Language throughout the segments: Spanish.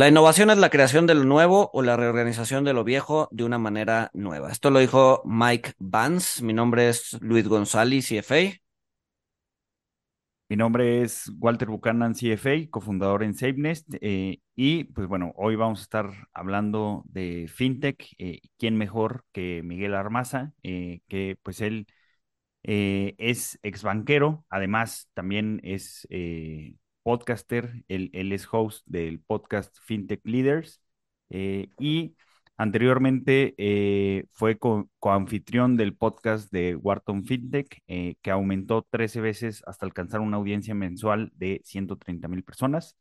La innovación es la creación de lo nuevo o la reorganización de lo viejo de una manera nueva. Esto lo dijo Mike Vance. Mi nombre es Luis González, CFA. Mi nombre es Walter Buchanan, CFA, cofundador en SafeNest. Eh, y pues bueno, hoy vamos a estar hablando de FinTech. Eh, ¿Quién mejor que Miguel Armaza? Eh, que pues él es ex banquero, además también es podcaster, él, es host del podcast FinTech Leaders y Anteriormente eh, fue coanfitrión del podcast de Wharton FinTech, eh, que aumentó 13 veces hasta alcanzar una audiencia mensual de 130 mil personas.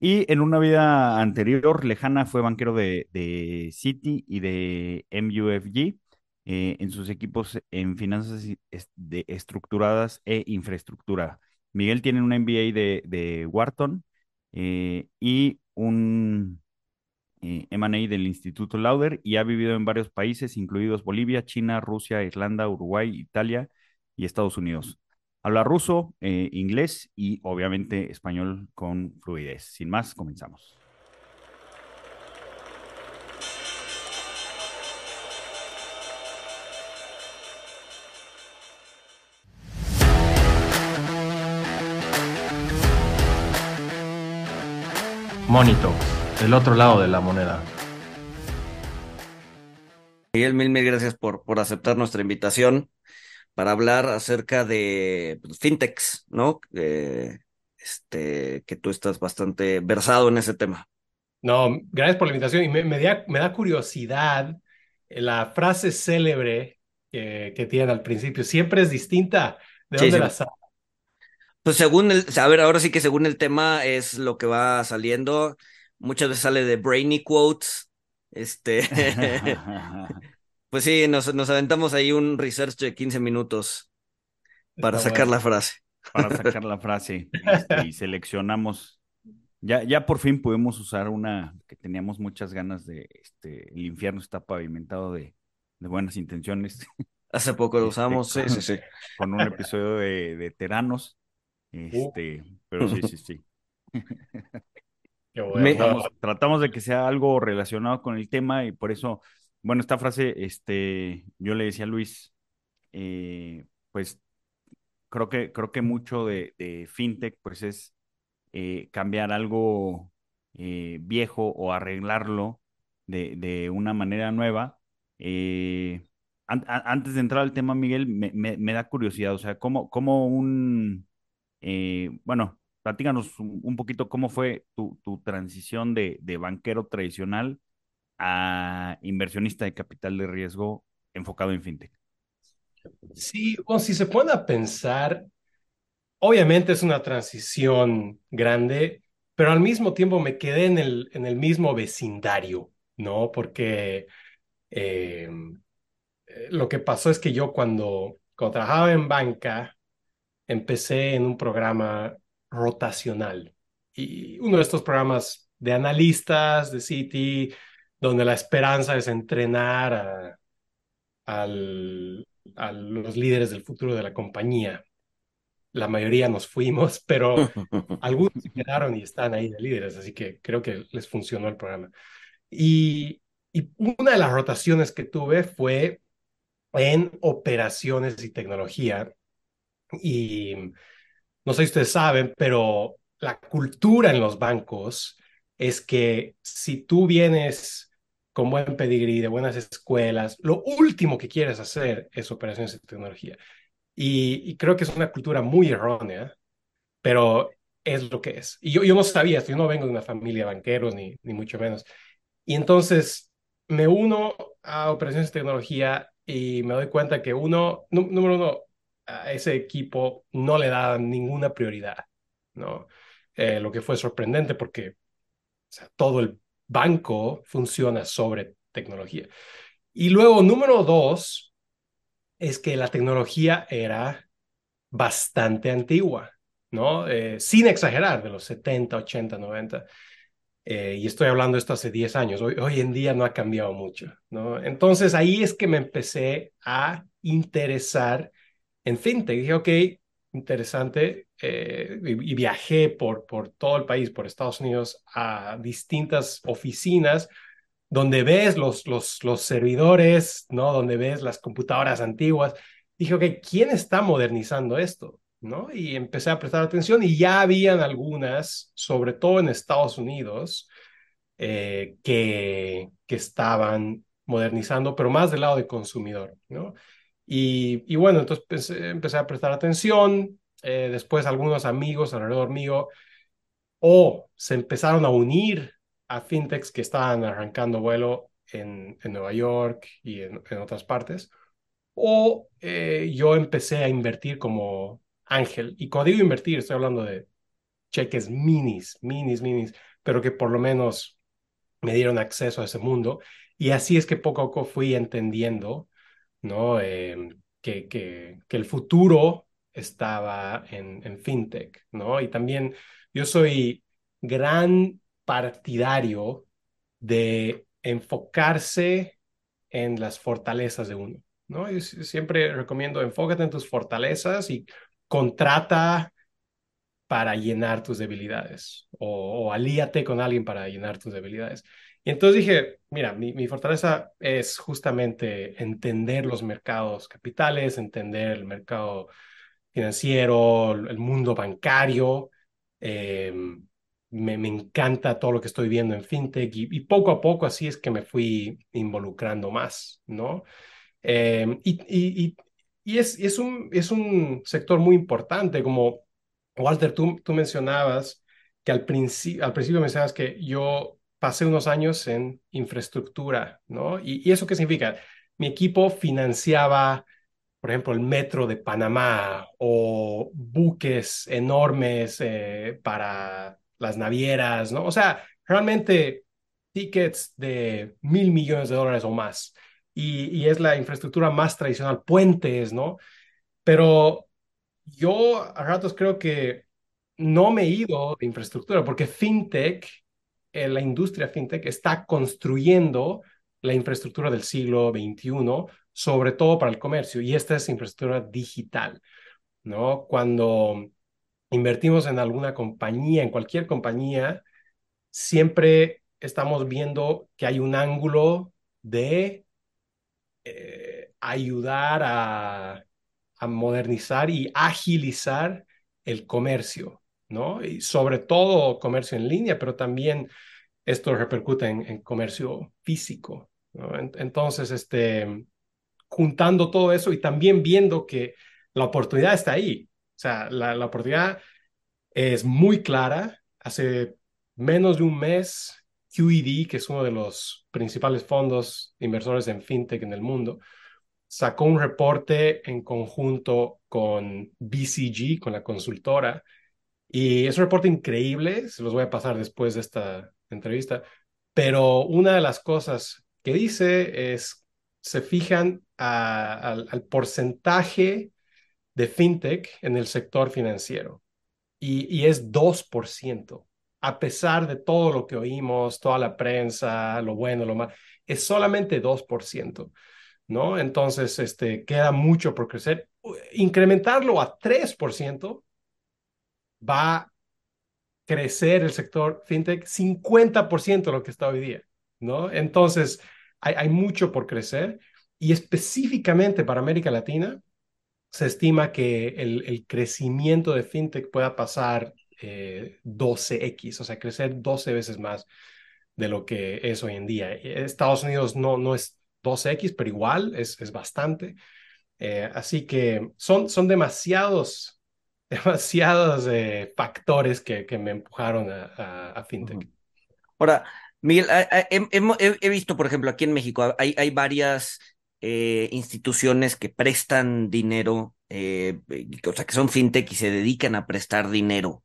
Y en una vida anterior, lejana, fue banquero de, de Citi y de MUFG eh, en sus equipos en finanzas de estructuradas e infraestructura. Miguel tiene un MBA de, de Wharton y un eh, M&A del Instituto Lauder y ha vivido en varios países, incluidos Bolivia, China, Rusia, Irlanda, Uruguay, Italia y Estados Unidos. Habla ruso, eh, inglés y obviamente español con fluidez. Sin más, comenzamos. Monito el otro lado de la moneda. Miguel, mil, mil gracias por, por aceptar nuestra invitación para hablar acerca de pues, fintechs, ¿no? este, que tú estás bastante versado en ese tema. No, gracias por la invitación y me, me, da, curiosidad la frase célebre que, que tiene al principio. Siempre es distinta. ¿De dónde la sabe? Pues según el, a ver, ahora sí que según el tema es lo que va saliendo muchas veces sale de brainy quotes. Este, pues sí, nos, nos aventamos ahí un research de 15 minutos para sacar la frase. Para sacar la frase este, y seleccionamos. Ya, ya por fin pudimos usar una que teníamos muchas ganas de, este, el infierno está pavimentado de, de buenas intenciones. Hace poco lo este, usamos, sí, sí, sí. Con un episodio de, de Teranos. Uh. Este, pero sí, sí, sí. tratamos, de que sea algo relacionado con el tema y por eso, bueno, esta frase, este, yo le decía a Luis, eh, pues creo que, creo que mucho de, fintech, pues es eh, cambiar algo eh, viejo o arreglarlo de, una manera nueva. antes de entrar al tema, Miguel, me, da curiosidad, o sea, cómo, cómo un, bueno, platícanos un, poquito cómo fue tu, transición de, banquero tradicional a inversionista de capital de riesgo enfocado en fintech. Sí, bueno, si se a pensar, obviamente es una transición grande, pero al mismo tiempo me quedé en el, en el mismo vecindario, ¿no? Porque eh, lo que pasó es que yo cuando, cuando trabajaba en banca, empecé en un programa rotacional. Y uno de estos programas de analistas de City, donde la esperanza es entrenar a, a los líderes del futuro de la compañía. La mayoría nos fuimos, pero algunos quedaron y están ahí de líderes, así que creo que les funcionó el programa. Y, y una de las rotaciones que tuve fue en operaciones y tecnología. Y no sé si ustedes saben, pero la cultura en los bancos es que si tú vienes con buen pedigrí, de buenas escuelas, lo último que quieres hacer es operaciones de tecnología. Y, creo que es una cultura muy errónea, pero es lo que es. Y yo, yo no sabía esto, yo no vengo de una familia de banqueros, ni, ni mucho menos. Y entonces me uno a operaciones de tecnología y me doy cuenta que uno, número uno, a ese equipo no le daban ninguna prioridad, ¿no? Eh, lo que fue sorprendente porque todo el banco funciona sobre tecnología. Y luego, número dos, es que la tecnología era bastante antigua, ¿no? Eh, sin exagerar, de los 70, 80, 90. y estoy hablando esto hace 10 años. Hoy, hoy en día no ha cambiado mucho, ¿no? Entonces ahí es que me empecé a interesar en fintech. Dije, ok, interesante eh, y, viajé por, por todo el país, por Estados Unidos, a distintas oficinas donde ves los, los, los servidores, ¿no? Donde ves las computadoras antiguas. Dije, ok, ¿quién está modernizando esto? ¿No? Y empecé a prestar atención y ya habían algunas, sobre todo en Estados Unidos, eh, que, que estaban modernizando, pero más del lado del consumidor, ¿no? Y, y bueno, entonces empecé, a prestar atención, eh, después algunos amigos alrededor mío o se empezaron a unir a fintechs que estaban arrancando vuelo en, en Nueva York y en, en otras partes, o eh, yo empecé a invertir como ángel. Y cuando digo invertir, estoy hablando de cheques minis, minis, minis, pero que por lo menos me dieron acceso a ese mundo. Y así es que poco a poco fui entendiendo, ¿no? Eh, que, que, que, el futuro estaba en, fintech, ¿no? Y también yo soy gran partidario de enfocarse en las fortalezas de uno, ¿no? Siempre recomiendo enfócate en tus fortalezas y contrata para llenar tus debilidades o, o alíate con alguien para llenar tus debilidades. Y entonces dije, mira, mi, fortaleza es justamente entender los mercados capitales, entender el mercado financiero, el mundo bancario. Eh, me, me, encanta todo lo que estoy viendo en fintech y, poco a poco así es que me fui involucrando más, ¿no? Eh, y, y, y es, es, un, es un sector muy importante, como Walter, tú, tú mencionabas que al, principio al principio mencionabas que yo pasé unos años en infraestructura, ¿no? ¿Y, eso qué significa? Mi equipo financiaba, por ejemplo, el metro de Panamá o buques enormes eh, para las navieras, ¿no? O sea, realmente tickets de mil millones de dólares o más. Y, y, es la infraestructura más tradicional, puentes, ¿no? Pero yo a ratos creo que no me he ido de infraestructura porque fintech eh, la industria fintech está construyendo la infraestructura del siglo XXI, sobre todo para el comercio, y esta es infraestructura digital, ¿no? Cuando invertimos en alguna compañía, en cualquier compañía, siempre estamos viendo que hay un ángulo de eh, ayudar a, a modernizar y agilizar el comercio, ¿no? Y sobre todo comercio en línea, pero también esto repercute en, comercio físico. Entonces, este, juntando todo eso y también viendo que la oportunidad está ahí. O sea, la, la oportunidad es muy clara. Hace menos de un mes, QED, que es uno de los principales fondos inversores en fintech en el mundo, sacó un reporte en conjunto con BCG, con la consultora, y es un reporte increíble, se los voy a pasar después de esta entrevista, pero una de las cosas que dice es, se fijan a, al porcentaje de fintech en el sector financiero y, y es 2%, a pesar de todo lo que oímos, toda la prensa, lo bueno, lo malo, es solamente 2%. ¿No? Entonces, este, queda mucho por crecer. Incrementarlo a 3% va a crecer el sector fintech 50% de lo que está hoy día, ¿no? Entonces, hay, hay, mucho por crecer y específicamente para América Latina, se estima que el, el crecimiento de fintech pueda pasar eh, 12x, o sea, crecer 12 veces más de lo que es hoy en día. Estados Unidos no, no es 12x, pero igual es, es bastante. Eh, así que son, son demasiados demasiados eh, factores que, que, me empujaron a, fintech. Ahora, Miguel, he, visto, por ejemplo, aquí en México hay, hay varias eh, instituciones que prestan dinero, eh, o sea, que son fintech y se dedican a prestar dinero.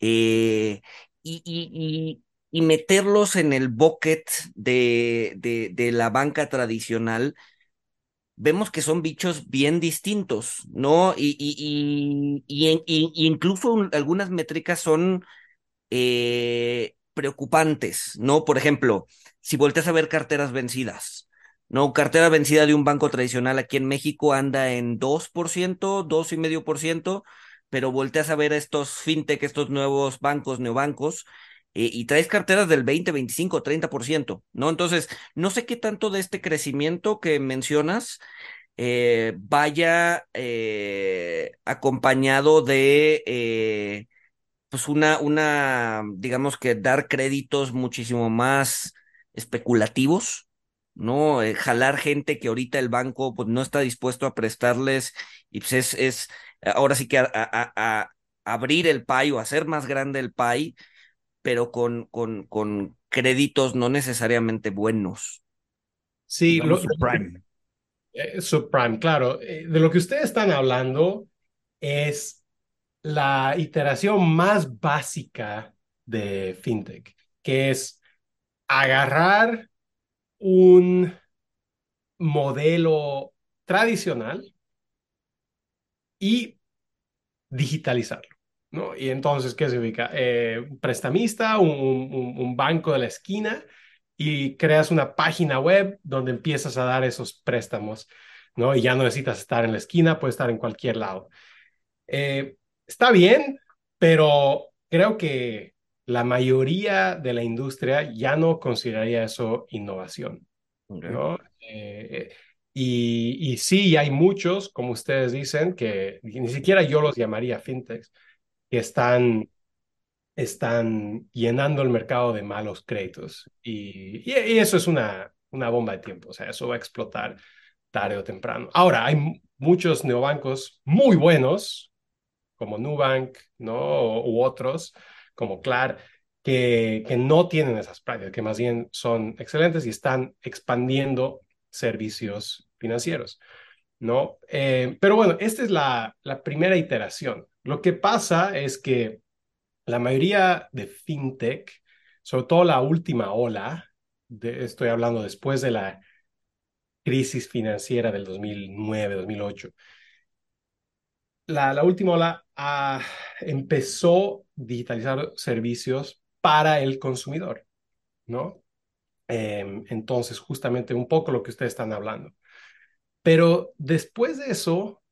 Eh, y, y, y, meterlos en el bucket de, de la banca tradicional vemos que son bichos bien distintos, ¿no? Y, y, y, y incluso algunas métricas son eh, preocupantes, ¿no? Por ejemplo, si volteas a ver carteras vencidas, ¿no? Cartera vencida de un banco tradicional aquí en México anda en 2%, 2,5%, pero volteas a ver estos fintech, estos nuevos bancos, neobancos, eh, y traes carteras del 20, 25, 30%, ¿no? Entonces, no sé qué tanto de este crecimiento que mencionas eh, vaya eh, acompañado de pues una, una, digamos que dar créditos muchísimo más especulativos, ¿no? jalar gente que ahorita el banco pues no está dispuesto a prestarles y pues es, es ahora sí que a, abrir el PAI o hacer más grande el PAI, pero con, con, con créditos no necesariamente buenos. Sí, lo, subprime. Eh, subprime, claro. Eh, de lo que ustedes están hablando es la iteración más básica de FinTech, que es agarrar un modelo tradicional y digitalizarlo. ¿No? Y entonces, ¿qué significa? Eh, prestamista, un, un, banco de la esquina y creas una página web donde empiezas a dar esos préstamos, ¿no? Y ya no necesitas estar en la esquina, puedes estar en cualquier lado. Eh, está bien, pero creo que la mayoría de la industria ya no consideraría eso innovación, ¿no? Eh, y, y, sí, hay muchos, como ustedes dicen, que ni siquiera yo los llamaría fintechs, que están, están llenando el mercado de malos créditos. Y, y, eso es una, una bomba de tiempo, o sea, eso va a explotar tarde o temprano. Ahora, hay muchos neobancos muy buenos, como Nubank, ¿no? U otros, como Clar, que, que no tienen esas prácticas, que más bien son excelentes y están expandiendo servicios financieros, ¿no? Eh, pero bueno, esta es la, la primera iteración. Lo que pasa es que la mayoría de fintech, sobre todo la última ola, estoy hablando después de la crisis financiera del 2009-2008, la, la, última ola ah, empezó a digitalizar servicios para el consumidor, ¿no? Em, entonces, justamente un poco lo que ustedes están hablando. Pero después de eso,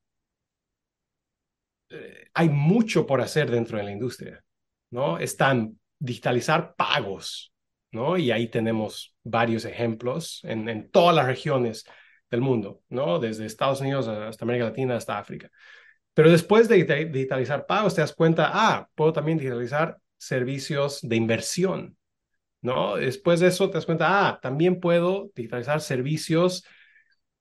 hay mucho por hacer dentro de la industria, ¿no? Están digitalizar pagos, ¿no? Y ahí tenemos varios ejemplos en, en todas las regiones del mundo, ¿no? Desde Estados Unidos hasta América Latina hasta África. Pero después de digitalizar pagos, te das cuenta, ah, puedo también digitalizar servicios de inversión, ¿no? Después de eso te das cuenta, ah, también puedo digitalizar servicios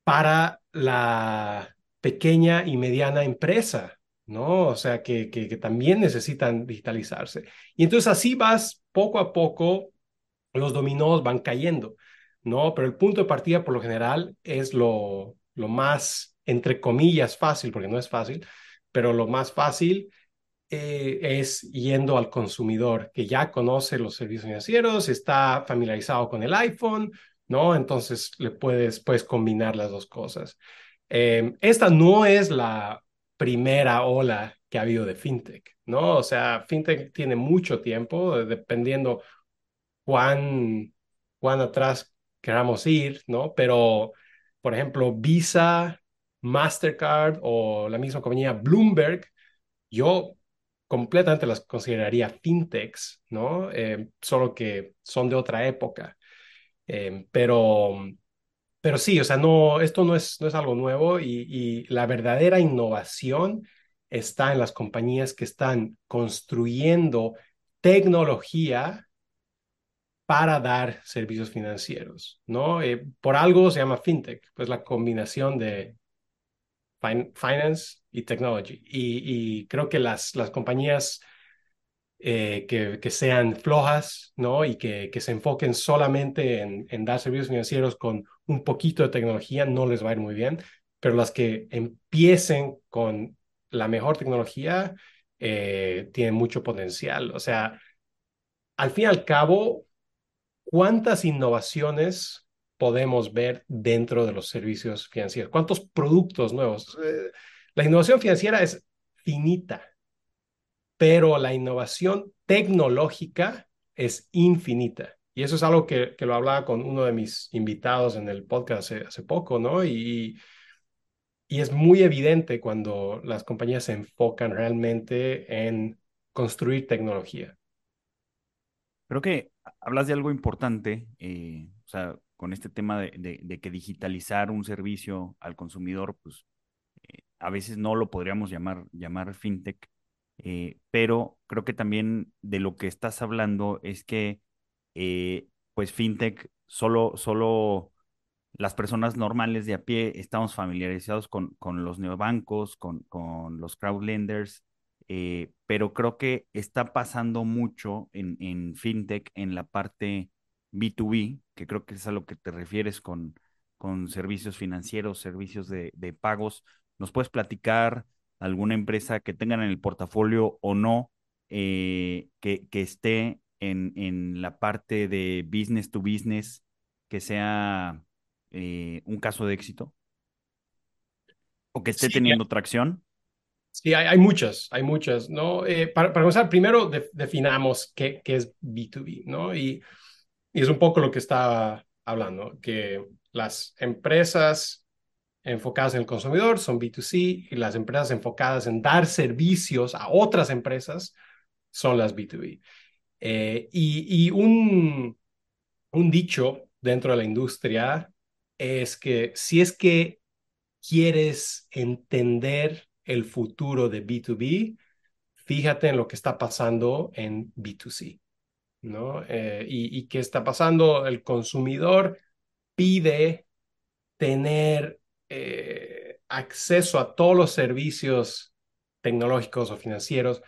para la pequeña y mediana empresa, ¿no? O sea, que, que, también necesitan digitalizarse. Y entonces así vas poco a poco, los dominós van cayendo, ¿no? Pero el punto de partida por lo general es lo, lo más, entre comillas, fácil, porque no es fácil, pero lo más fácil eh, es yendo al consumidor que ya conoce los servicios financieros, está familiarizado con el iPhone, ¿no? Entonces le puedes, puedes combinar las dos cosas. Em, esta no es la primera ola que ha habido de fintech, ¿no? O sea, fintech tiene mucho tiempo, dependiendo cuán, cuán atrás queramos ir, ¿no? Pero, por ejemplo, Visa, Mastercard o la misma compañía Bloomberg, yo completamente las consideraría fintechs, ¿no? Eh, solo que son de otra época. Eh, pero, pero sí, o sea, no, esto no es, no es algo nuevo y, la verdadera innovación está en las compañías que están construyendo tecnología para dar servicios financieros, ¿no? Eh, por algo se llama fintech, pues la combinación de finance y technology. Y, creo que las, las compañías eh, que, que, sean flojas, ¿no? Y que, que se enfoquen solamente en, en, dar servicios financieros con un poquito de tecnología no les va a ir muy bien, pero las que empiecen con la mejor tecnología eh, tienen mucho potencial. O sea, al fin y al cabo, ¿cuántas innovaciones podemos ver dentro de los servicios financieros? ¿Cuántos productos nuevos? Eh, la innovación financiera es finita, pero la innovación tecnológica es infinita. Y eso es algo que, que lo hablaba con uno de mis invitados en el podcast hace, hace poco, ¿no? Y, y es muy evidente cuando las compañías se enfocan realmente en construir tecnología. Creo que hablas de algo importante, eh, o sea, con este tema de, de, que digitalizar un servicio al consumidor, pues eh, a veces no lo podríamos llamar, llamar fintech, eh, pero creo que también de lo que estás hablando es que, pues fintech solo, solo las personas normales de a pie estamos familiarizados con, con los neobancos, con, con los crowdlenders, eh, pero creo que está pasando mucho en, en, fintech en la parte B2B, que creo que es a lo que te refieres con, con servicios financieros, servicios de, de pagos. ¿Nos puedes platicar alguna empresa que tengan en el portafolio o no eh, que, que esté en, en la parte de business to business, que sea eh, un caso de éxito? ¿O que esté teniendo tracción? Sí, hay, hay, muchas, hay muchas, ¿no? Eh, para, para, comenzar, primero definamos qué, qué, es B2B, ¿no? Y, y, es un poco lo que estaba hablando, que las empresas enfocadas en el consumidor son B2C y las empresas enfocadas en dar servicios a otras empresas son las B2B. Eh, y, un dicho dentro de la industria es que si es que quieres entender el futuro de B2B, fíjate en lo que está pasando en B2C, ¿no? Eh, y, qué está pasando, el consumidor pide tener eh, acceso a todos los servicios tecnológicos o financieros,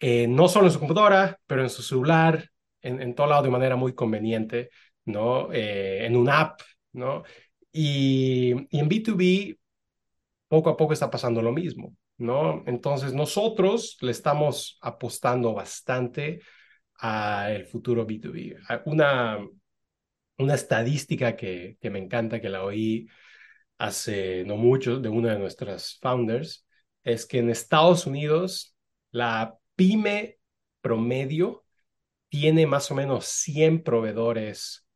eh, no solo en su computadora, pero en su celular, en, en todo lado de manera muy conveniente, ¿no? en una app, ¿no? Y, y en B2B poco a poco está pasando lo mismo, ¿no? Entonces nosotros le estamos apostando bastante al futuro B2B. Una, una estadística que, que me encanta, que la oí hace no mucho de una de nuestras founders, es que en Estados Unidos la pyme promedio tiene más o menos 100 proveedores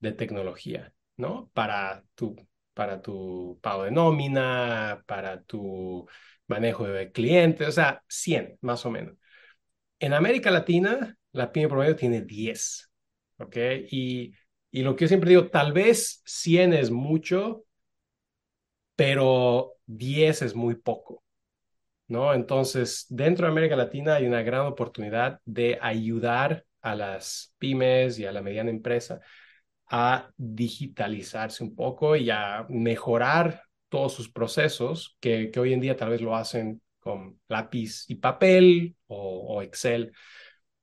de tecnología, ¿no? Para tu para tu pago de nómina, para tu manejo de clientes, o sea, 100 más o menos. En América Latina, la pyme promedio tiene 10, ¿ok? Y, y lo que yo siempre digo, tal vez 100 es mucho, pero 10 es muy poco, ¿no? Entonces, dentro de América Latina hay una gran oportunidad de ayudar a las pymes y a la mediana empresa a digitalizarse un poco y a mejorar todos sus procesos que, que hoy en día tal vez lo hacen con lápiz y papel o, Excel.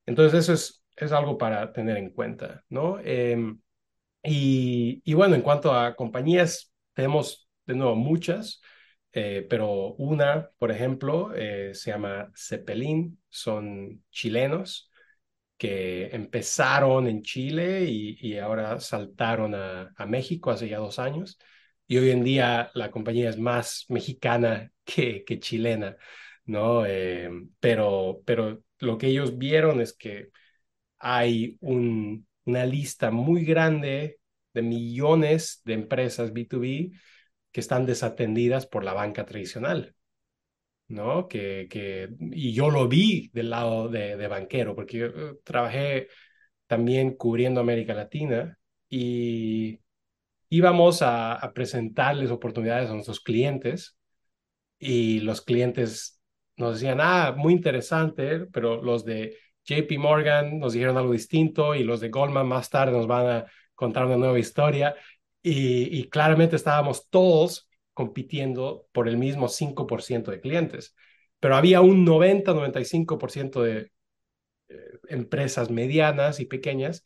Entonces eso es, es, algo para tener en cuenta, ¿no? Em, y, y, bueno, en cuanto a compañías, tenemos de nuevo muchas, eh, pero una, por ejemplo, eh, se llama Cepelin, son chilenos que empezaron en Chile y, ahora saltaron a, México hace ya dos años. Y hoy en día la compañía es más mexicana que, que chilena, ¿no? Eh, pero, pero lo que ellos vieron es que hay un, una lista muy grande de millones de empresas B2B que están desatendidas por la banca tradicional. ¿no? Que, que, y yo lo vi del lado de, banquero, porque eh, trabajé también cubriendo América Latina y íbamos a, a, presentarles oportunidades a nuestros clientes y los clientes nos decían, ah, muy interesante, pero los de JP Morgan nos dijeron algo distinto y los de Goldman más tarde nos van a contar una nueva historia y, y claramente estábamos todos compitiendo por el mismo 5% de clientes, pero había un 90-95% de eh, empresas medianas y pequeñas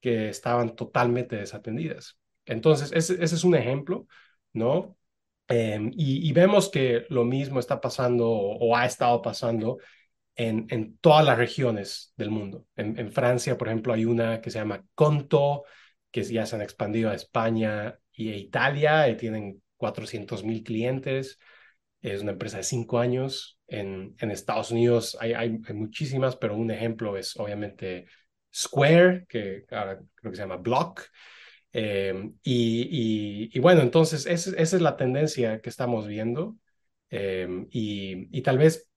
que estaban totalmente desatendidas. Entonces, ese, es un ejemplo, ¿no? Em, y, vemos que lo mismo está pasando o, ha estado pasando en, en, todas las regiones del mundo. En, en, Francia, por ejemplo, hay una que se llama Conto, que ya se han expandido a España y a Italia y tienen 400 mil clientes. Es una empresa de cinco años. En, en Estados Unidos hay, hay, muchísimas, pero un ejemplo es obviamente Square, que ahora creo que se llama Block. Eh, y, y, y, bueno, entonces esa, esa, es la tendencia que estamos viendo eh, y, y, tal vez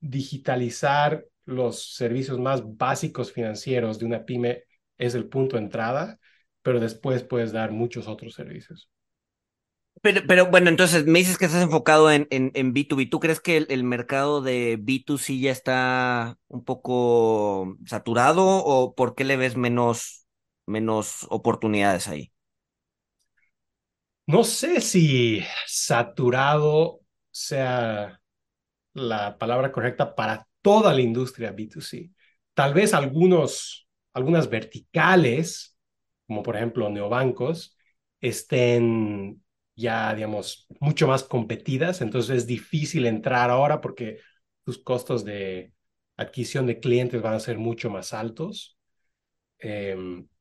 digitalizar los servicios más básicos financieros de una pyme es el punto de entrada, pero después puedes dar muchos otros servicios. Pero, pero bueno, entonces me dices que estás enfocado en, en, en B2B. ¿Tú crees que el, el, mercado de B2C ya está un poco saturado o por qué le ves menos, menos oportunidades ahí? No sé si saturado sea la palabra correcta para toda la industria B2C. Tal vez algunos, algunas verticales, como por ejemplo neobancos, estén ya, digamos, mucho más competidas, entonces es difícil entrar ahora porque tus costos de adquisición de clientes van a ser mucho más altos. Eh,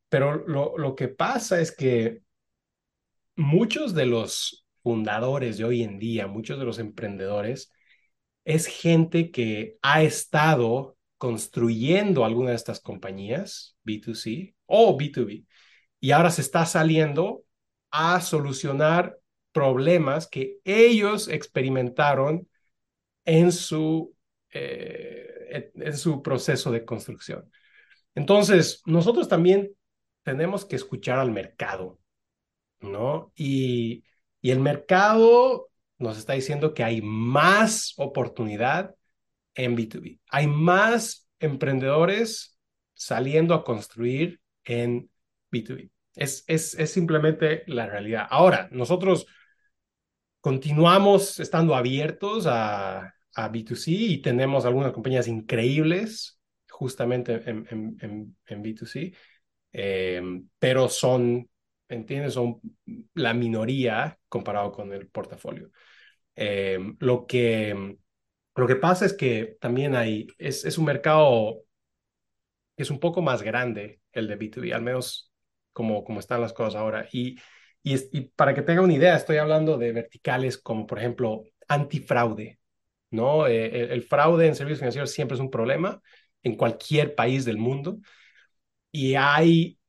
pero lo, lo que pasa es que muchos de los fundadores de hoy en día, muchos de los emprendedores, es gente que ha estado construyendo alguna de estas compañías, B2C o B2B, y ahora se está saliendo a solucionar problemas que ellos experimentaron en su, eh, en su proceso de construcción. Entonces, nosotros también tenemos que escuchar al mercado, ¿no? Y, y el mercado nos está diciendo que hay más oportunidad en B2B. Hay más emprendedores saliendo a construir en B2B. Es, es, es simplemente la realidad. Ahora, nosotros continuamos estando abiertos a, a B2C y tenemos algunas compañías increíbles justamente en, en, en, en B2C, eh, pero son, ¿entiendes? Son la minoría comparado con el portafolio. Eh, lo, que, lo que pasa es que también hay, es, es un mercado que es un poco más grande el de B2B, al menos como, como están las cosas ahora. Y y, y, para que tenga una idea, estoy hablando de verticales como, por ejemplo, antifraude. ¿no? Eh, el, el, fraude en servicios financieros siempre es un problema en cualquier país del mundo. Y hay,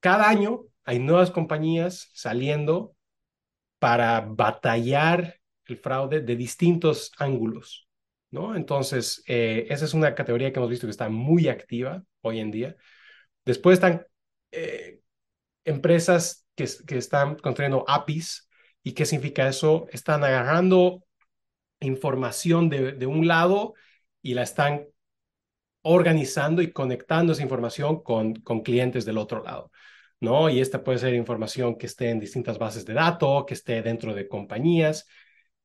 cada año, hay nuevas compañías saliendo para batallar el fraude de distintos ángulos. ¿no? Entonces, eh, esa es una categoría que hemos visto que está muy activa hoy en día. Después están eh, empresas que, están construyendo APIs. ¿Y qué significa eso? Están agarrando información de, un lado y la están organizando y conectando esa información con, con clientes del otro lado. ¿no? Y esta puede ser información que esté en distintas bases de datos, que esté dentro de compañías.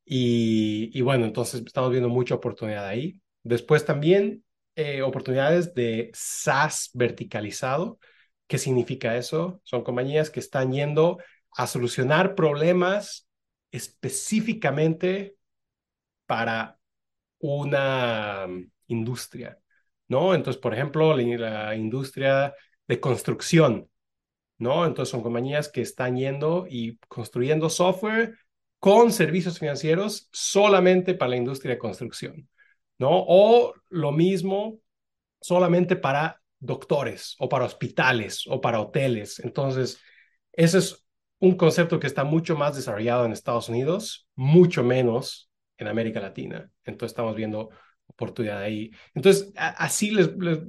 Y, y bueno, entonces estamos viendo mucha oportunidad ahí. Después también eh, oportunidades de SaaS verticalizado, ¿Qué significa eso? Son compañías que están yendo a solucionar problemas específicamente para una um, industria, ¿no? Entonces, por ejemplo, la, industria de construcción, ¿no? Entonces son compañías que están yendo y construyendo software con servicios financieros solamente para la industria de construcción, ¿no? O lo mismo solamente para doctores o para hospitales o para hoteles. Entonces, ese es un concepto que está mucho más desarrollado en Estados Unidos, mucho menos en América Latina. Entonces, estamos viendo oportunidad ahí. Entonces, así les, les,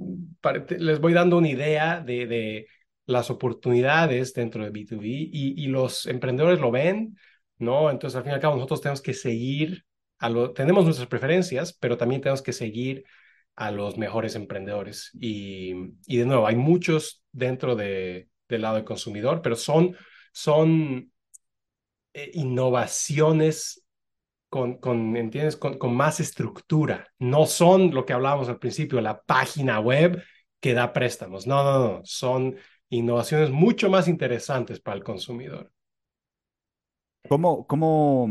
les, voy dando una idea de, de, las oportunidades dentro de B2B y, y, los emprendedores lo ven, ¿no? Entonces, al fin y al cabo, nosotros tenemos que seguir, a lo, tenemos nuestras preferencias, pero también tenemos que seguir a los mejores emprendedores. Y, y de nuevo, hay muchos dentro de, del lado del consumidor, pero son, son eh, innovaciones con, con, ¿entiendes? Con, con, más estructura. No son lo que hablábamos al principio, la página web que da préstamos. No, no, no. Son innovaciones mucho más interesantes para el consumidor. ¿Cómo, cómo,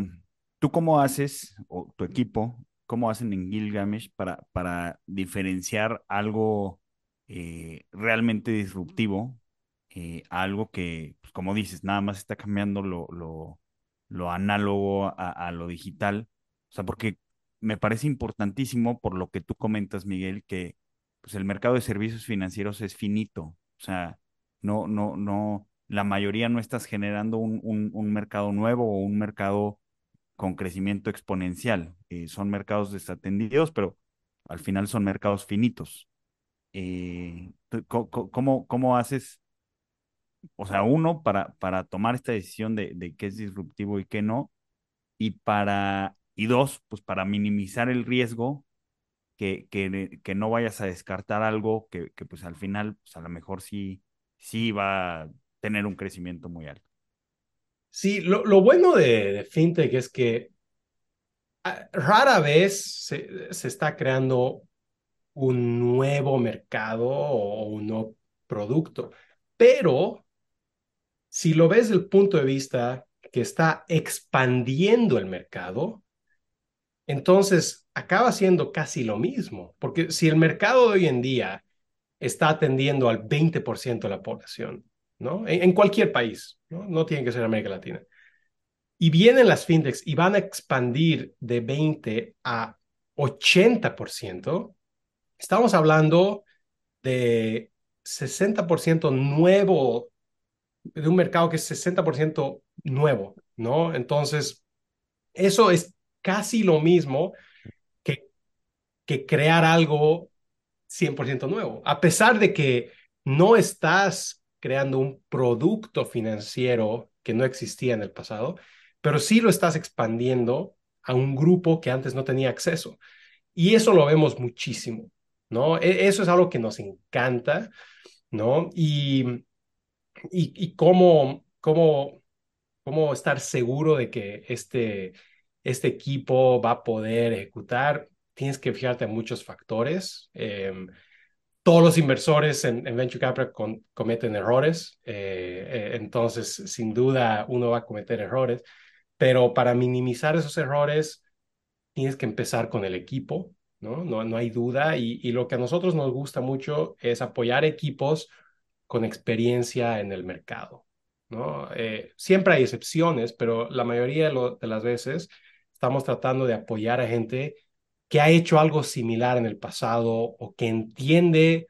tú cómo haces, o tu equipo, cómo hacen en Gilgamesh para, para diferenciar algo eh, realmente disruptivo eh, algo que, pues, como dices, nada más está cambiando lo, lo, lo análogo a, a, lo digital. O sea, porque me parece importantísimo por lo que tú comentas, Miguel, que pues, el mercado de servicios financieros es finito. O sea, no, no, no, la mayoría no estás generando un, un, mercado nuevo o un mercado con crecimiento exponencial. Eh, son mercados desatendidos, pero al final son mercados finitos. Eh, ¿cómo, ¿Cómo haces o sea, uno, para, para tomar esta decisión de, qué es disruptivo y qué no, y para, y dos, pues para minimizar el riesgo que, que, que no vayas a descartar algo que, que, pues al final, pues a lo mejor sí, sí va a tener un crecimiento muy alto. Sí, lo, lo bueno de, de, FinTech es que ah, rara vez se, se, está creando un nuevo mercado o un nuevo producto, pero si lo ves desde el punto de vista que está expandiendo el mercado, entonces acaba siendo casi lo mismo, porque si el mercado de hoy en día está atendiendo al 20% de la población, ¿no? En, cualquier país, ¿no? no tiene que ser América Latina. Y vienen las fintechs y van a expandir de 20 a 80%, estamos hablando de 60% nuevo de un mercado que es 60% nuevo, ¿no? Entonces, eso es casi lo mismo que, que crear algo 100% nuevo. A pesar de que no estás creando un producto financiero que no existía en el pasado, pero sí lo estás expandiendo a un grupo que antes no tenía acceso. Y eso lo vemos muchísimo, ¿no? E, eso es algo que nos encanta, ¿no? Y y, cómo, cómo, cómo estar seguro de que este, este equipo va a poder ejecutar, tienes que fijarte en muchos factores. Em, todos los inversores en, Venture Capital cometen errores, eh, eh, entonces sin duda uno va a cometer errores, pero para minimizar esos errores tienes que empezar con el equipo, ¿no? No, no hay duda y, lo que a nosotros nos gusta mucho es apoyar equipos con experiencia en el mercado. ¿no? Eh, siempre hay excepciones, pero la mayoría de, las veces estamos tratando de apoyar a gente que ha hecho algo similar en el pasado o que entiende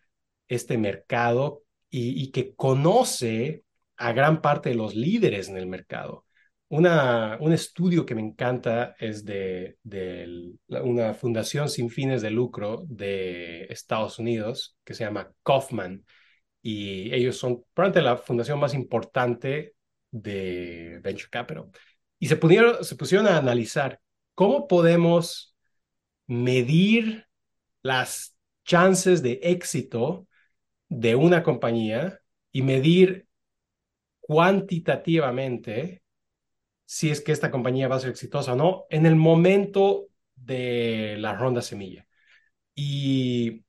este mercado y, que conoce a gran parte de los líderes en el mercado. Una, un estudio que me encanta es de, una fundación sin fines de lucro de Estados Unidos que se llama Kaufman y ellos son probablemente la fundación más importante de Venture Capital. Y se, pusieron, se pusieron a analizar cómo podemos medir las chances de éxito de una compañía y medir cuantitativamente si es que esta compañía va a ser exitosa o no en el momento de la ronda semilla. Y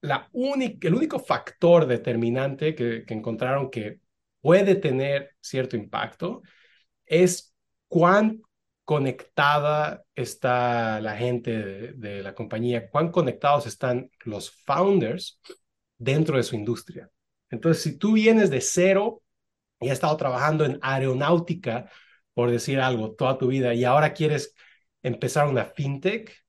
la el único factor determinante que, encontraron que puede tener cierto impacto es cuán conectada está la gente de, la compañía, cuán conectados están los founders dentro de su industria. Entonces, si tú vienes de cero y has estado trabajando en aeronáutica, por decir algo, toda tu vida, y ahora quieres empezar una fintech,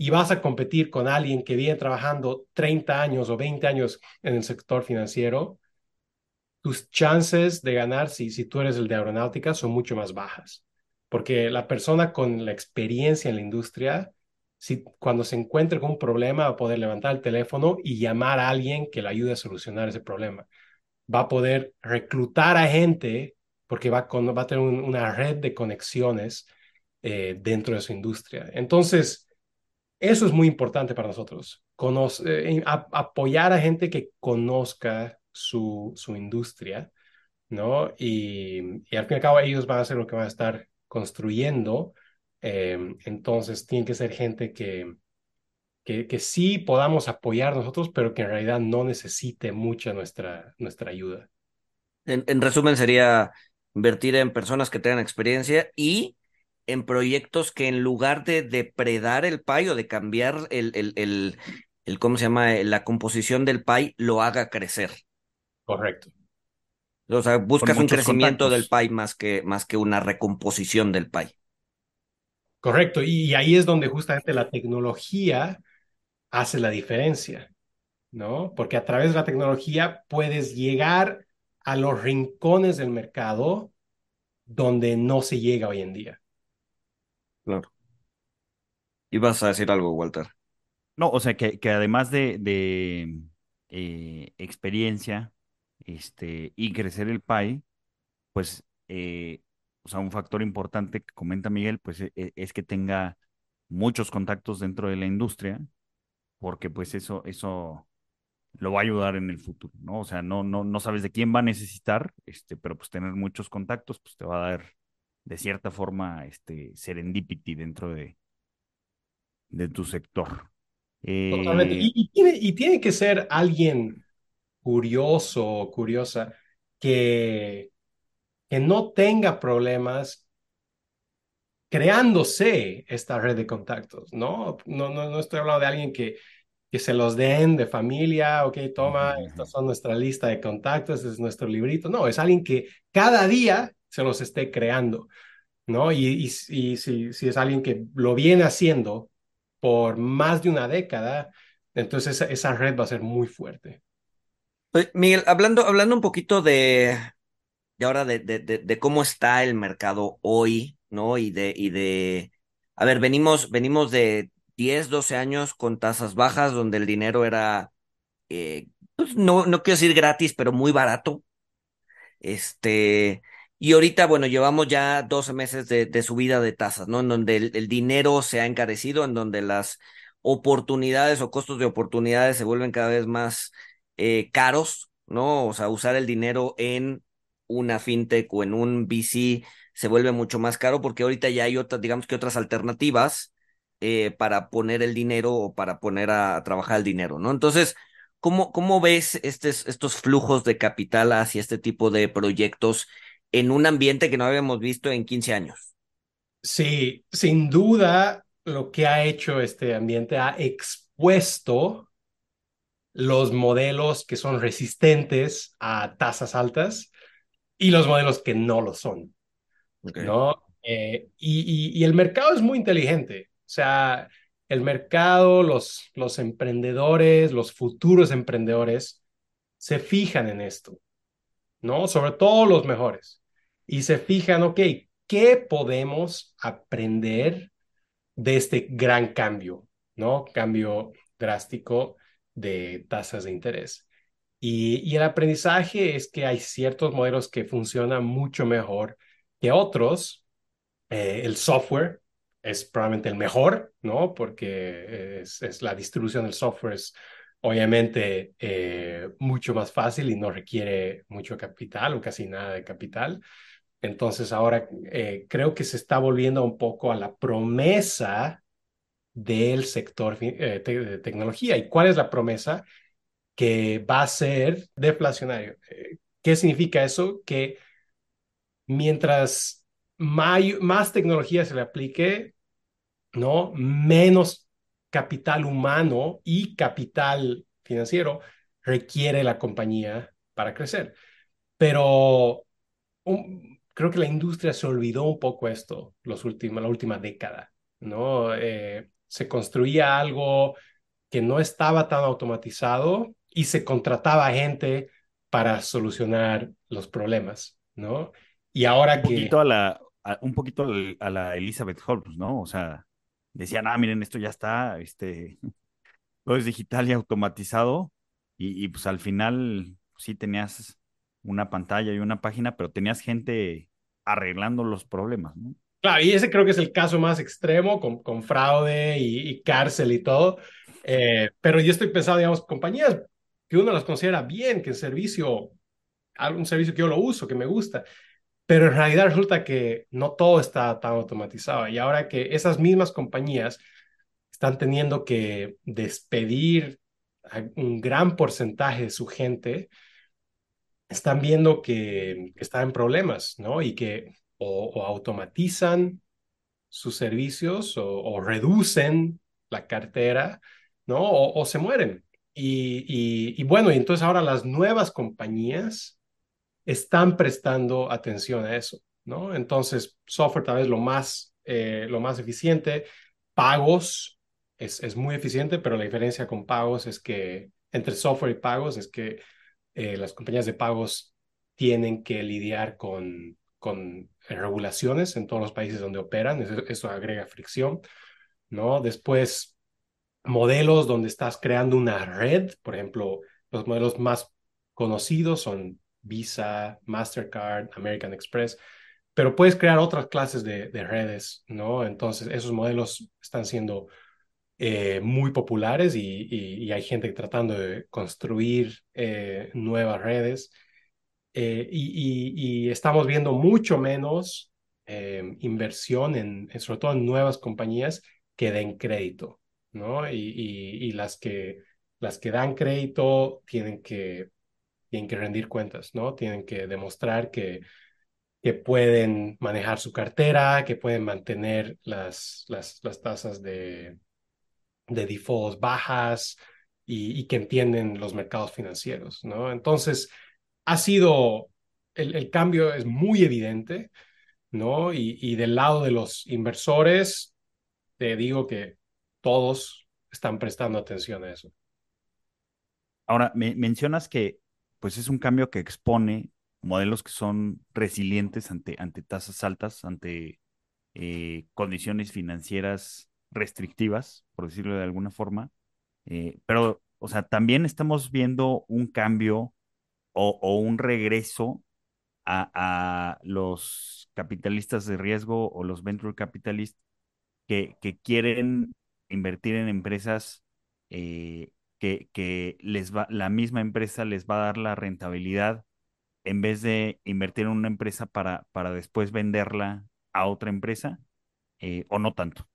y vas a competir con alguien que viene trabajando 30 años o 20 años en el sector financiero, tus chances de ganar, si, si tú eres el de aeronáutica, son mucho más bajas. Porque la persona con la experiencia en la industria, si, cuando se encuentre con un problema, va a poder levantar el teléfono y llamar a alguien que le ayude a solucionar ese problema. Va a poder reclutar a gente porque va, con, va a tener una red de conexiones eh, dentro de su industria. Entonces, eso es muy importante para nosotros, eh, apoyar a gente que conozca su, su industria, ¿no? Y, al fin y al cabo ellos van a ser lo que van a estar construyendo, em, entonces tiene que ser gente que, que, que, sí podamos apoyar nosotros, pero que en realidad no necesite mucha nuestra, nuestra ayuda. En, en resumen, sería invertir en personas que tengan experiencia y en proyectos que en lugar de depredar el pay o de cambiar el, el, el, el, ¿cómo se llama? La composición del pay, lo haga crecer. Correcto. O sea, buscas un crecimiento del pay más que, más que una recomposición del pay. Correcto, y ahí es donde justamente la tecnología hace la diferencia, ¿no? Porque a través de la tecnología puedes llegar a los rincones del mercado donde no se llega hoy en día. Claro. ¿Ibas a decir algo, Walter? No, o sea, que, que además de, de eh, experiencia este, y crecer el PAI, pues, eh, o sea, un factor importante que comenta Miguel, pues e, e, es que tenga muchos contactos dentro de la industria, porque pues eso, eso lo va a ayudar en el futuro, ¿no? O sea, no, no, no sabes de quién va a necesitar, este, pero pues tener muchos contactos, pues te va a dar de cierta forma este serendipity dentro de, de tu sector. Totalmente. Eh, Y, y tiene, y tiene que ser alguien curioso o curiosa que, que no tenga problemas creándose esta red de contactos, ¿no? No, no, no estoy hablando de alguien que, que se los den de familia, ok, toma, estas son nuestra lista de contactos, este es nuestro librito. No, es alguien que cada día se los esté creando, ¿no? Y, y, y si, si es alguien que lo viene haciendo por más de una década, entonces esa, esa red va a ser muy fuerte. Miguel, hablando, hablando un poquito de, de ahora de, de, de, cómo está el mercado hoy, ¿no? Y de, y de, a ver, venimos, venimos de 10, 12 años con tasas bajas, donde el dinero era, eh, pues no, no quiero decir gratis, pero muy barato. Este, y ahorita, bueno, llevamos ya 12 meses de, subida de tasas, ¿no? En donde el dinero se ha encarecido, en donde las oportunidades o costos de oportunidades se vuelven cada vez más eh, caros, ¿no? O sea, usar el dinero en una fintech o en un VC se vuelve mucho más caro porque ahorita ya hay otras, digamos que otras alternativas eh, para poner el dinero o para poner a, trabajar el dinero, ¿no? Entonces, ¿cómo, cómo ves estes, estos flujos de capital hacia este tipo de proyectos en un ambiente que no habíamos visto en 15 años? Sí, sin duda, lo que ha hecho este ambiente ha expuesto los modelos que son resistentes a tasas altas y los modelos que no lo son, Okay. ¿no? Eh, y, y, y, el mercado es muy inteligente, o sea, el mercado, los, los emprendedores, los futuros emprendedores se fijan en esto, ¿no? Sobre todo los mejores. Y se fijan, ok, ¿qué podemos aprender de este gran cambio, ¿no? Cambio drástico de tasas de interés. Y, el aprendizaje es que hay ciertos modelos que funcionan mucho mejor que otros. Eh, el software es probablemente el mejor, ¿no? Porque es, es la distribución del software es obviamente eh, mucho más fácil y no requiere mucho capital o casi nada de capital. Entonces ahora eh, creo que se está volviendo un poco a la promesa del sector eh, de tecnología. ¿Y cuál es la promesa? Que va a ser deflacionario. Eh, ¿Qué significa eso? Que mientras más, tecnología se le aplique, ¿no? Menos capital humano y capital financiero requiere la compañía para crecer. Pero creo que la industria se olvidó un poco esto los la última década, ¿no? Eh, se construía algo que no estaba tan automatizado y se contrataba gente para solucionar los problemas, ¿no? Y ahora un que... Poquito a la, a, un poquito a la Elizabeth Holmes, ¿no? O sea, decían, ah, miren, esto ya está, este, todo es digital y automatizado, y, y pues al final sí tenías una pantalla y una página, pero tenías gente arreglando los problemas, ¿no? Claro, y ese creo que es el caso más extremo, con, con fraude y, y, cárcel y todo. Eh, pero yo estoy pensando, digamos, compañías que uno las considera bien, que el servicio, algún servicio que yo lo uso, que me gusta, pero en realidad resulta que no todo está tan automatizado. Y ahora que esas mismas compañías están teniendo que despedir a un gran porcentaje de su gente, están viendo que, que están en problemas, ¿no? Y que o, o automatizan sus servicios o, reducen la cartera, ¿no? O, se mueren. Y, bueno, y entonces ahora las nuevas compañías están prestando atención a eso, ¿no? Entonces, software tal vez lo más, eh, lo más eficiente, pagos es, es muy eficiente, pero la diferencia con pagos es que entre software y pagos es que eh, las compañías de pagos tienen que lidiar con regulaciones en todos los países donde operan, eso, agrega fricción, ¿no? Después, modelos donde estás creando una red, por ejemplo, los modelos más conocidos son Visa, Mastercard, American Express, pero puedes crear otras clases de, de redes, ¿no? Entonces, esos modelos están siendo eh, muy populares y, y, y, hay gente tratando de construir eh, nuevas redes. Eh, y, estamos viendo mucho menos eh, inversión, en, sobre todo en nuevas compañías que den crédito, ¿no? Y, las, que, las que dan crédito tienen que, tienen que rendir cuentas, ¿no? Tienen que demostrar que, que pueden manejar su cartera, que pueden mantener las, las, las tasas de, de defaults bajas y, y, que entienden los mercados financieros, ¿no? Entonces, ha sido, el, cambio es muy evidente, ¿no? Y, y, del lado de los inversores, te digo que todos están prestando atención a eso. Ahora, me, mencionas que pues es un cambio que expone modelos que son resilientes ante, ante tasas altas, ante eh, condiciones financieras restrictivas, por decirlo de alguna forma. Eh, pero, o sea, también estamos viendo un cambio o, un regreso a, los capitalistas de riesgo o los venture capitalists que, quieren invertir en empresas eh, que, les la misma empresa les va a dar la rentabilidad en vez de invertir en una empresa para, para después venderla a otra empresa, eh, o no tanto.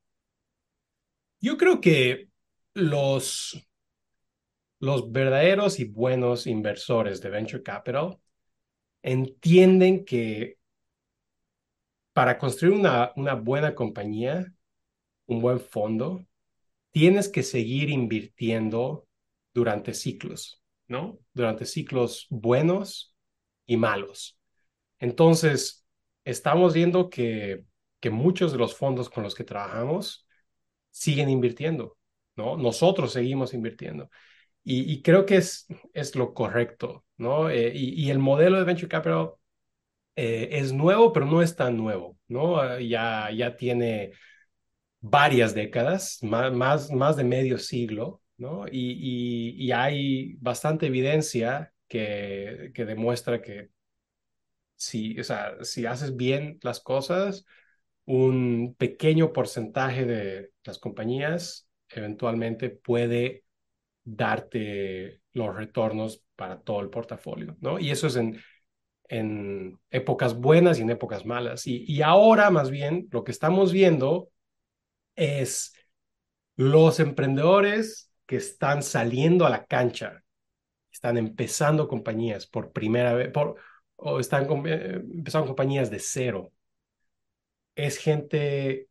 Yo creo que los, los verdaderos y buenos inversores de venture capital entienden que para construir una, buena compañía, un buen fondo, tienes que seguir invirtiendo durante ciclos, ¿no? Durante ciclos buenos y malos. Entonces, estamos viendo que, que muchos de los fondos con los que trabajamos siguen invirtiendo, ¿no? Nosotros seguimos invirtiendo. Y, creo que es, es lo correcto, ¿no? Eh, y, el modelo de Venture Capital eh, es nuevo, pero no es tan nuevo, ¿no? Uh, ya, ya tiene varias décadas, más, más, más de medio siglo, ¿no? Y, y, y hay bastante evidencia que, que demuestra que si, o sea, si haces bien las cosas, un pequeño porcentaje de las compañías eventualmente puede darte los retornos para todo el portafolio, ¿no? Y eso es en, en épocas buenas y en épocas malas. Y, y ahora, más bien, lo que estamos viendo es los emprendedores que están saliendo a la cancha, están empezando compañías por primera vez, o están eh, empezando compañías de cero, es gente,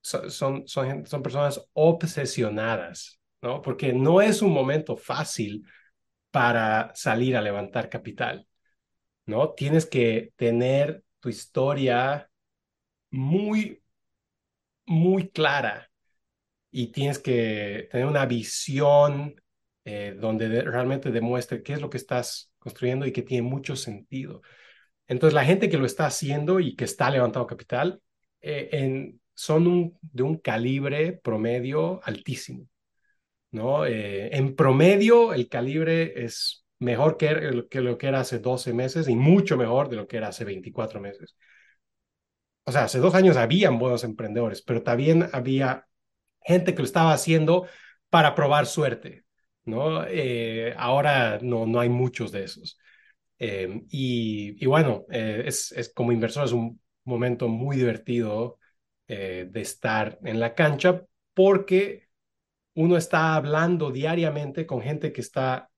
son, son, son, son personas obsesionadas, Porque no es un momento fácil para salir a levantar capital, ¿no? Tienes que tener tu historia muy, muy clara y tienes que tener una visión eh, donde de, realmente demuestre qué es lo que estás construyendo y que tiene mucho sentido. Entonces, la gente que lo está haciendo y que está levantando capital eh, son de un calibre promedio altísimo. ¿No? Eh, en promedio, el calibre es mejor que, que, lo que era hace 12 meses y mucho mejor de lo que era hace 24 meses. O sea, hace dos años habían buenos emprendedores, pero también había gente que lo estaba haciendo para probar suerte, ¿no? Eh, ahora no, no hay muchos de esos. Eh, y, y, bueno, es, es, como inversor es un momento muy divertido de estar en la cancha porque uno está hablando diariamente con gente que está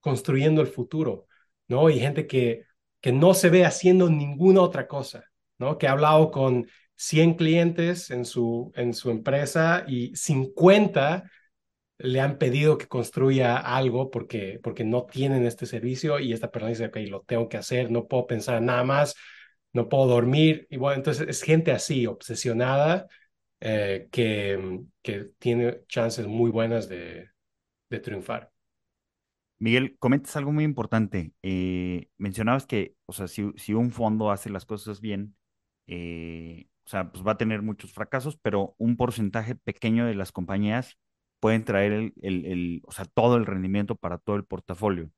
construyendo el futuro, ¿no? Y gente que, que no se ve haciendo ninguna otra cosa, ¿no? Que ha hablado con 100 clientes en su, en su empresa y 50 le han pedido que construya algo porque, porque no tienen este servicio y esta persona dice, ok, lo tengo que hacer, no puedo pensar nada más, no puedo dormir. Y bueno, entonces es gente así, obsesionada, eh, que, que tiene chances muy buenas de, triunfar. Miguel, comentas algo muy importante. Eh, mencionabas que, o sea, si, un fondo hace las cosas bien, eh, o sea, pues va a tener muchos fracasos, pero un porcentaje pequeño de las compañías pueden traer el o sea, todo el rendimiento para todo el portafolio.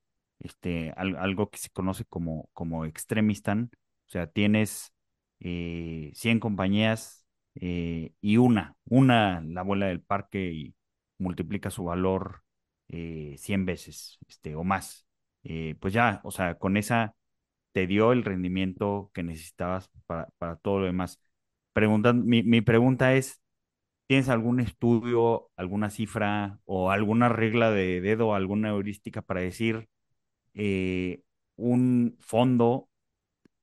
Este, algo que se conoce como, como extremistan, o sea, tienes eh, 100 compañías eh, y una, una la abuela del parque y multiplica su valor eh, 100 veces este, o más. Eh, pues ya, o sea, con esa te dio el rendimiento que necesitabas para, para todo lo demás. Mi, mi pregunta es, ¿tienes algún estudio, alguna cifra o alguna regla de dedo, alguna heurística para decir eh, un fondo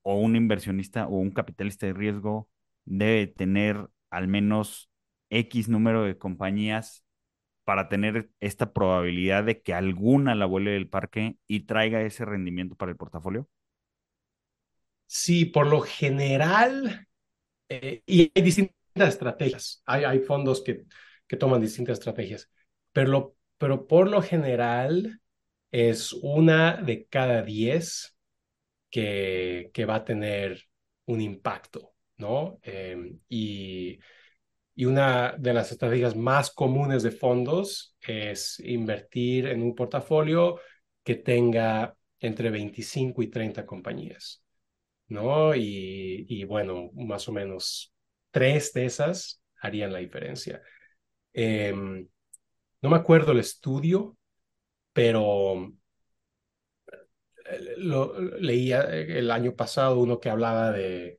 o un inversionista o un capitalista de riesgo debe tener al menos X número de compañías para tener esta probabilidad de que alguna la vuele del parque y traiga ese rendimiento para el portafolio? Sí, por lo general, eh, y hay distintas estrategias, hay, hay fondos que, que toman distintas estrategias, pero, pero por lo general es una de cada diez que, que va a tener un impacto, ¿no? Eh, y y una de las estrategias más comunes de fondos es invertir en un portafolio que tenga entre 25 y 30 compañías, ¿no? Y, y bueno, más o menos tres de esas harían la diferencia. Eh, no me acuerdo el estudio, pero eh, leía el año pasado uno que hablaba de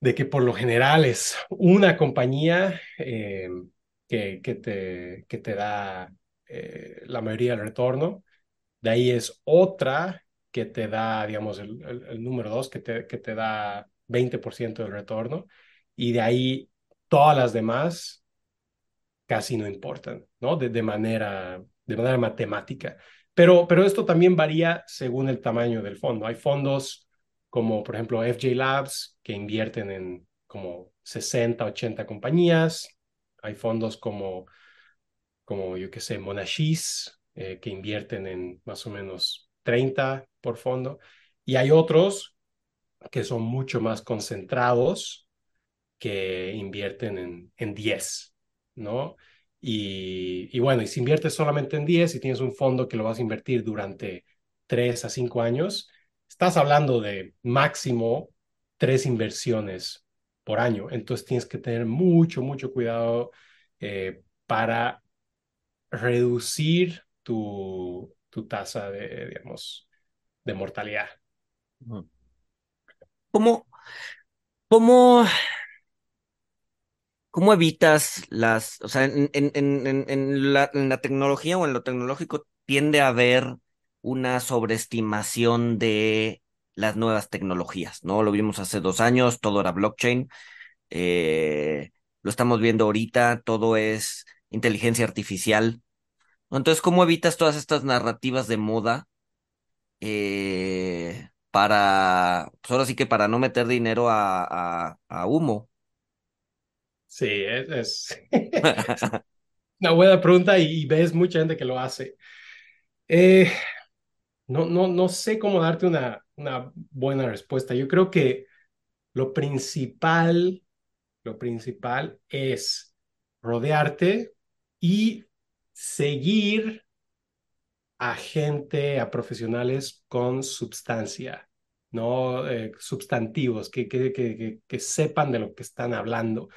de que por lo general es una compañía eh, que, que, te, que te da eh, la mayoría del retorno, de ahí es otra que te da, digamos, el, el, número dos, que te, que te da 20% del retorno, y de ahí todas las demás casi no importan, ¿no? De, de, manera, de manera matemática. Pero, pero esto también varía según el tamaño del fondo. Hay fondos como por ejemplo FJ Labs, que invierten en como 60, 80 compañías. Hay fondos como, como yo qué sé, Monashis, eh, que invierten en más o menos 30 por fondo. Y hay otros que son mucho más concentrados, que invierten en, en 10, ¿no? Y, y, bueno, y si inviertes solamente en 10 y tienes un fondo que lo vas a invertir durante 3 a 5 años, estás hablando de máximo tres inversiones por año. Entonces tienes que tener mucho, mucho cuidado eh, para reducir tu, tu tasa de, digamos, de mortalidad. ¿Cómo, cómo, cómo evitas las, o sea, en, en, en, en, la, en la tecnología o en lo tecnológico tiende a haber una sobreestimación de las nuevas tecnologías, ¿no? Lo vimos hace dos años, todo era blockchain, eh, lo estamos viendo ahorita, todo es inteligencia artificial. Entonces, ¿cómo evitas todas estas narrativas de moda eh, para, pues ahora sí que para no meter dinero a, a, humo? Sí, es, una buena pregunta y, ves mucha gente que lo hace. Eh, no, no, no sé cómo darte una, una buena respuesta. Yo creo que lo principal, lo principal es rodearte y seguir a gente, a profesionales con sustancia, no eh, sustantivos, que, que, que, que, sepan de lo que están hablando.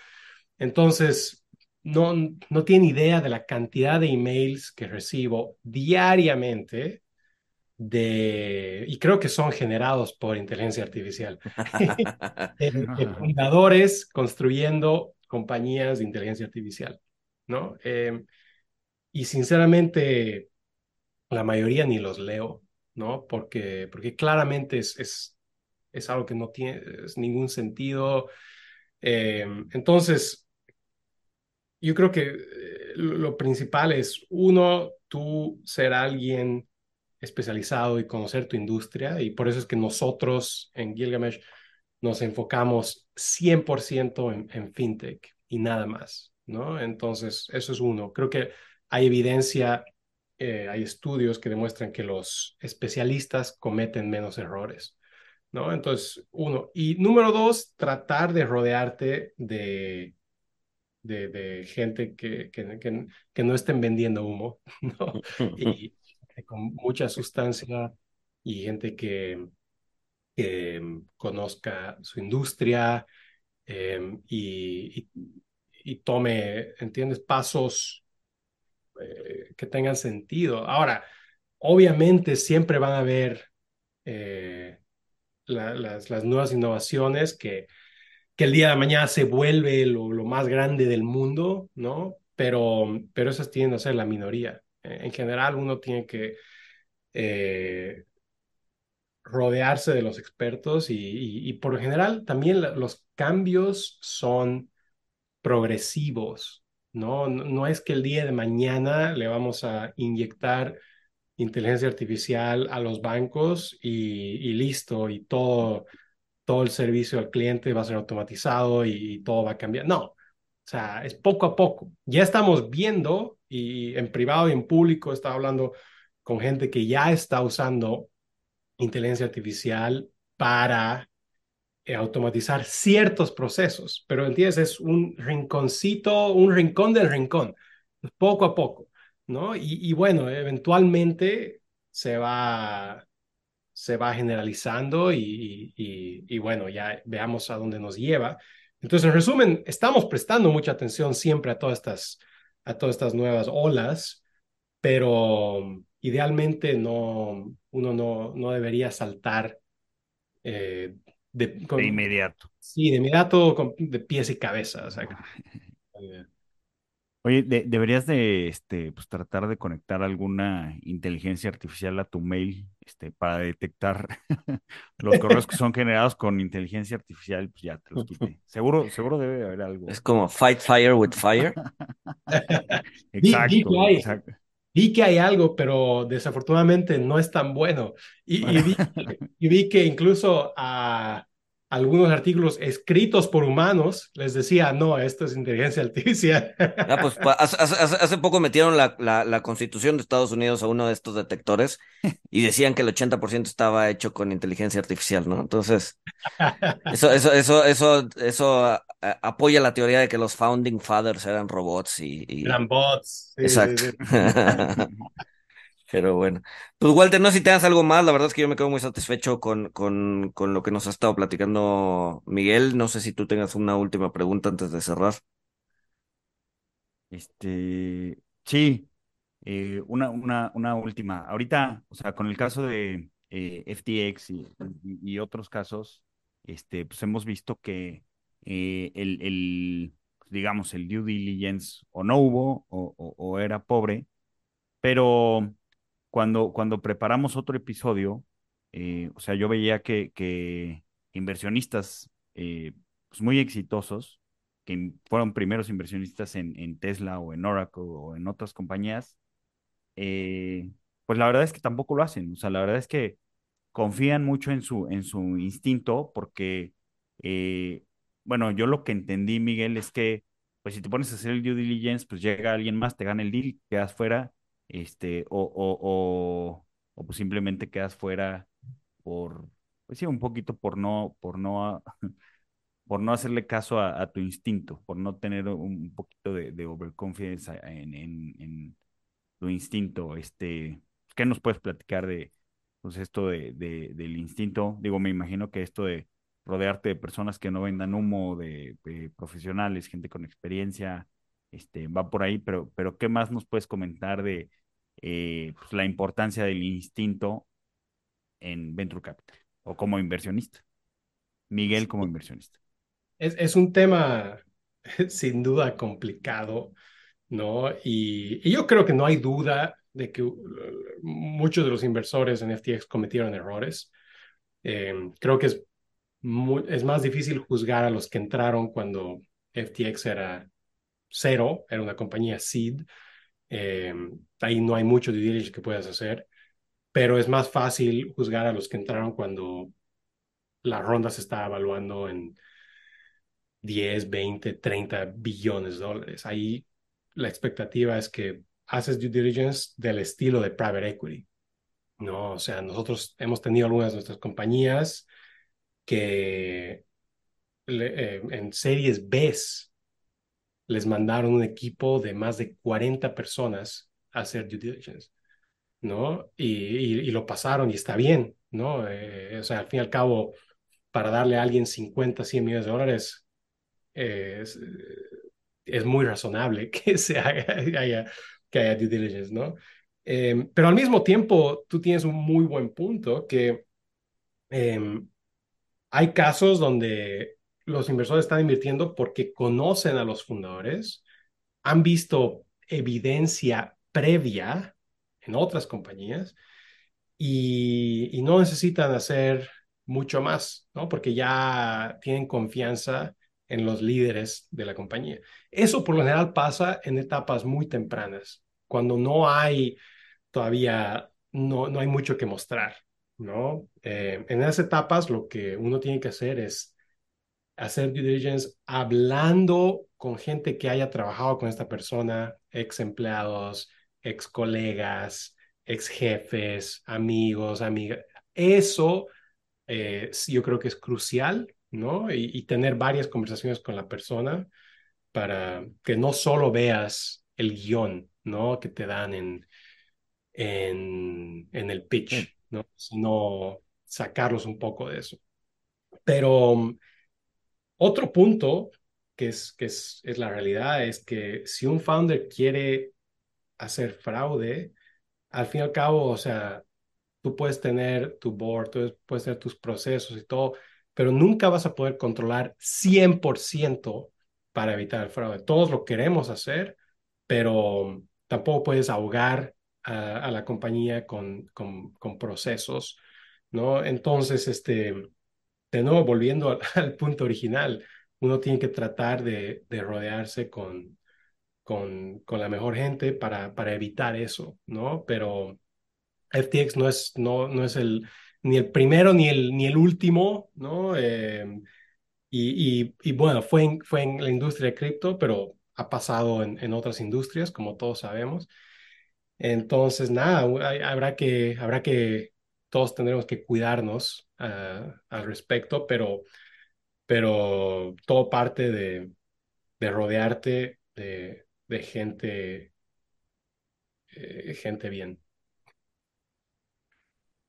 Entonces, no, no tiene idea de la cantidad de emails que recibo diariamente de, y creo que son generados por inteligencia artificial, de, fundadores construyendo compañías de inteligencia artificial, ¿no? Eh, y sinceramente, la mayoría ni los leo, ¿no? Porque, porque claramente es, es, es algo que no tiene ningún sentido. Eh, entonces, yo creo que eh, lo principal es, uno, tú ser alguien especializado y conocer tu industria y por eso es que nosotros en Gilgamesh nos enfocamos 100% en, en fintech y nada más, ¿no? Entonces, eso es uno. Creo que hay evidencia eh, hay estudios que demuestran que los especialistas cometen menos errores, ¿no? Entonces, uno. Y número dos, tratar de rodearte de, de, de gente que, que, que, que, no estén vendiendo humo, ¿no? Y con mucha sustancia y gente que, que conozca su industria eh, y, tome, ¿entiendes? Pasos eh, que tengan sentido. Ahora, obviamente siempre van a haber eh, la, las, las, nuevas innovaciones que, que, el día de mañana se vuelve lo, lo más grande del mundo, ¿no? Pero, pero esas tienden a ser la minoría. En general, uno tiene que eh, rodearse de los expertos y, y, por general también los cambios son progresivos, ¿no? ¿no? No es que el día de mañana le vamos a inyectar inteligencia artificial a los bancos y, y listo, y todo, todo el servicio al cliente va a ser automatizado y todo va a cambiar. No, o sea, es poco a poco. Ya estamos viendo, y en privado y en público, estaba hablando con gente que ya está usando inteligencia artificial para eh, automatizar ciertos procesos, pero entiendes, es un rinconcito, un rincón del rincón, poco a poco, ¿no? Y, bueno, eventualmente se va, se va generalizando y, y, bueno, ya veamos a dónde nos lleva. Entonces, en resumen, estamos prestando mucha atención siempre a todas estas, a todas estas nuevas olas, pero idealmente no, uno no, no debería saltar eh, de, con, de, inmediato. Sí, de inmediato con, de pies y cabeza. O sea, eh. Oye, de, deberías de este, pues, tratar de conectar alguna inteligencia artificial a tu mail este, para detectar los correos que son generados con inteligencia artificial, pues ya te los quité. Seguro, seguro debe haber algo. Es como fight fire with fire. exacto, exacto vi que hay algo, pero desafortunadamente no es tan bueno. Y, y, vi, y vi, que incluso a algunos artículos escritos por humanos les decía, no, esto es inteligencia artificial. Ah, pues hace, hace, hace poco metieron la, la, la, constitución de Estados Unidos a uno de estos detectores y decían que el 80% estaba hecho con inteligencia artificial, ¿no? Entonces, eso, eso, eso, eso, eso apoya la teoría de que los founding fathers eran robots y... y... Eran bots. Sí, Exacto. Sí, sí. Pero bueno, pues Walter, no sé si tengas algo más, la verdad es que yo me quedo muy satisfecho con, con, con lo que nos ha estado platicando Miguel, no sé si tú tengas una última pregunta antes de cerrar. Este, sí, eh, una, una, una última. Ahorita, o sea, con el caso de eh, FTX y, otros casos, este, pues hemos visto que eh, el, el, digamos, el due diligence o no hubo o, o era pobre, pero cuando, cuando preparamos otro episodio, eh, o sea, yo veía que, que inversionistas eh, pues muy exitosos, que fueron primeros inversionistas en, en, Tesla o en Oracle o en otras compañías, eh, pues la verdad es que tampoco lo hacen. O sea, la verdad es que confían mucho en su, en su instinto porque, eh, bueno, yo lo que entendí, Miguel, es que, pues si te pones a hacer el due diligence, pues llega alguien más, te gana el deal, quedas fuera este, o, o, o, o pues simplemente quedas fuera por, pues sí, un poquito por no, por no, por no hacerle caso a, tu instinto, por no tener un, poquito de, de en, en, en, tu instinto. Este, ¿qué nos puedes platicar de, pues esto de, de, del instinto? Digo, me imagino que esto de rodearte de personas que no vendan humo, de, de profesionales, gente con experiencia, este, va por ahí, pero, pero ¿qué más nos puedes comentar de eh, pues, la importancia del instinto en Venture Capital o como inversionista? Miguel como inversionista. Es, es un tema sin duda complicado, ¿no? Y, y, yo creo que no hay duda de que uh, muchos de los inversores en FTX cometieron errores. Eh, creo que es, muy, es más difícil juzgar a los que entraron cuando FTX era cero, era una compañía seed. Eh, ahí no hay mucho due diligence que puedas hacer, pero es más fácil juzgar a los que entraron cuando la ronda se está evaluando en 10, 20, 30 billones de dólares. Ahí la expectativa es que haces due diligence del estilo de private equity. No, o sea, nosotros hemos tenido algunas de nuestras compañías que eh, en series B les mandaron un equipo de más de 40 personas a hacer due diligence, ¿no? Y, lo pasaron y está bien, ¿no? Eh, o sea, al fin y al cabo, para darle a alguien 50, 100 millones de dólares, es, es muy razonable que se haga, haya, que haya due diligence, ¿no? Em, pero al mismo tiempo, tú tienes un muy buen punto que em, hay casos donde los inversores están invirtiendo porque conocen a los fundadores, han visto evidencia previa en otras compañías y, no necesitan hacer mucho más, ¿no? Porque ya tienen confianza en los líderes de la compañía. Eso por lo general pasa en etapas muy tempranas, cuando no hay todavía, no, no hay mucho que mostrar, ¿no? Eh, en esas etapas lo que uno tiene que hacer es hacer due diligence hablando con gente que haya trabajado con esta persona, ex empleados, ex colegas, ex jefes, amigos, amigas. Eso eh, yo creo que es crucial ¿no? Y, tener varias conversaciones con la persona para que no solo veas el guion, ¿no? Que te dan en, en, en el pitch, ¿no? Sino sacarlos un poco de eso. Pero um, otro punto que, es, que es, es la realidad es que si un founder quiere hacer fraude, al fin y al cabo, o sea, tú puedes tener tu board, tú puedes tener tus procesos y todo, pero nunca vas a poder controlar 100% para evitar el fraude. Todos lo queremos hacer, pero tampoco puedes ahogar a, la compañía con, con, procesos, ¿no? Entonces, este, de nuevo, volviendo al, punto original, uno tiene que tratar de, rodearse con, con, la mejor gente para, para evitar eso, ¿no? Pero FTX no es, no, no es el, ni el primero ni el, ni el último, ¿no? Eh, y, y, bueno, fue en, fue en la industria de cripto, pero ha pasado en, en otras industrias, como todos sabemos. Entonces, nada, habrá que, habrá que, todos tendremos que cuidarnos ah, al respecto, pero, pero todo parte de, de rodearte de, de gente, eh, gente bien.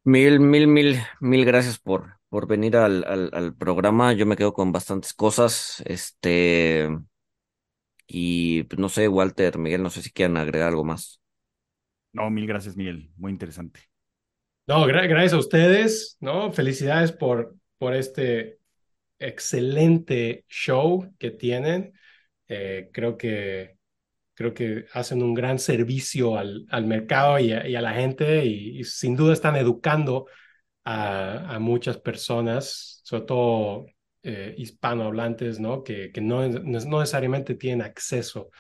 Mil, mil, mil, mil gracias por, por venir al, al, programa. Yo me quedo con bastantes cosas. Este, y pues, no sé, Walter, Miguel, no sé si quieren agregar algo más. No, mil gracias, Miguel. Muy interesante. No, gracias a ustedes, ¿no? Felicidades por, por este excelente show que tienen. Eh, creo que creo que hacen un gran servicio al, al mercado y a, la gente y, sin duda están educando a, a muchas personas, sobre todo eh, hispanohablantes, ¿no? Que, que no, no necesariamente tienen acceso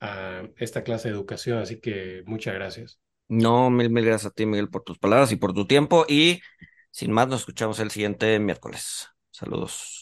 a esta clase de educación. Así que muchas gracias. No, mil, mil gracias a ti, Miguel, por tus palabras y por tu tiempo. Y sin más, nos escuchamos el siguiente miércoles. Saludos.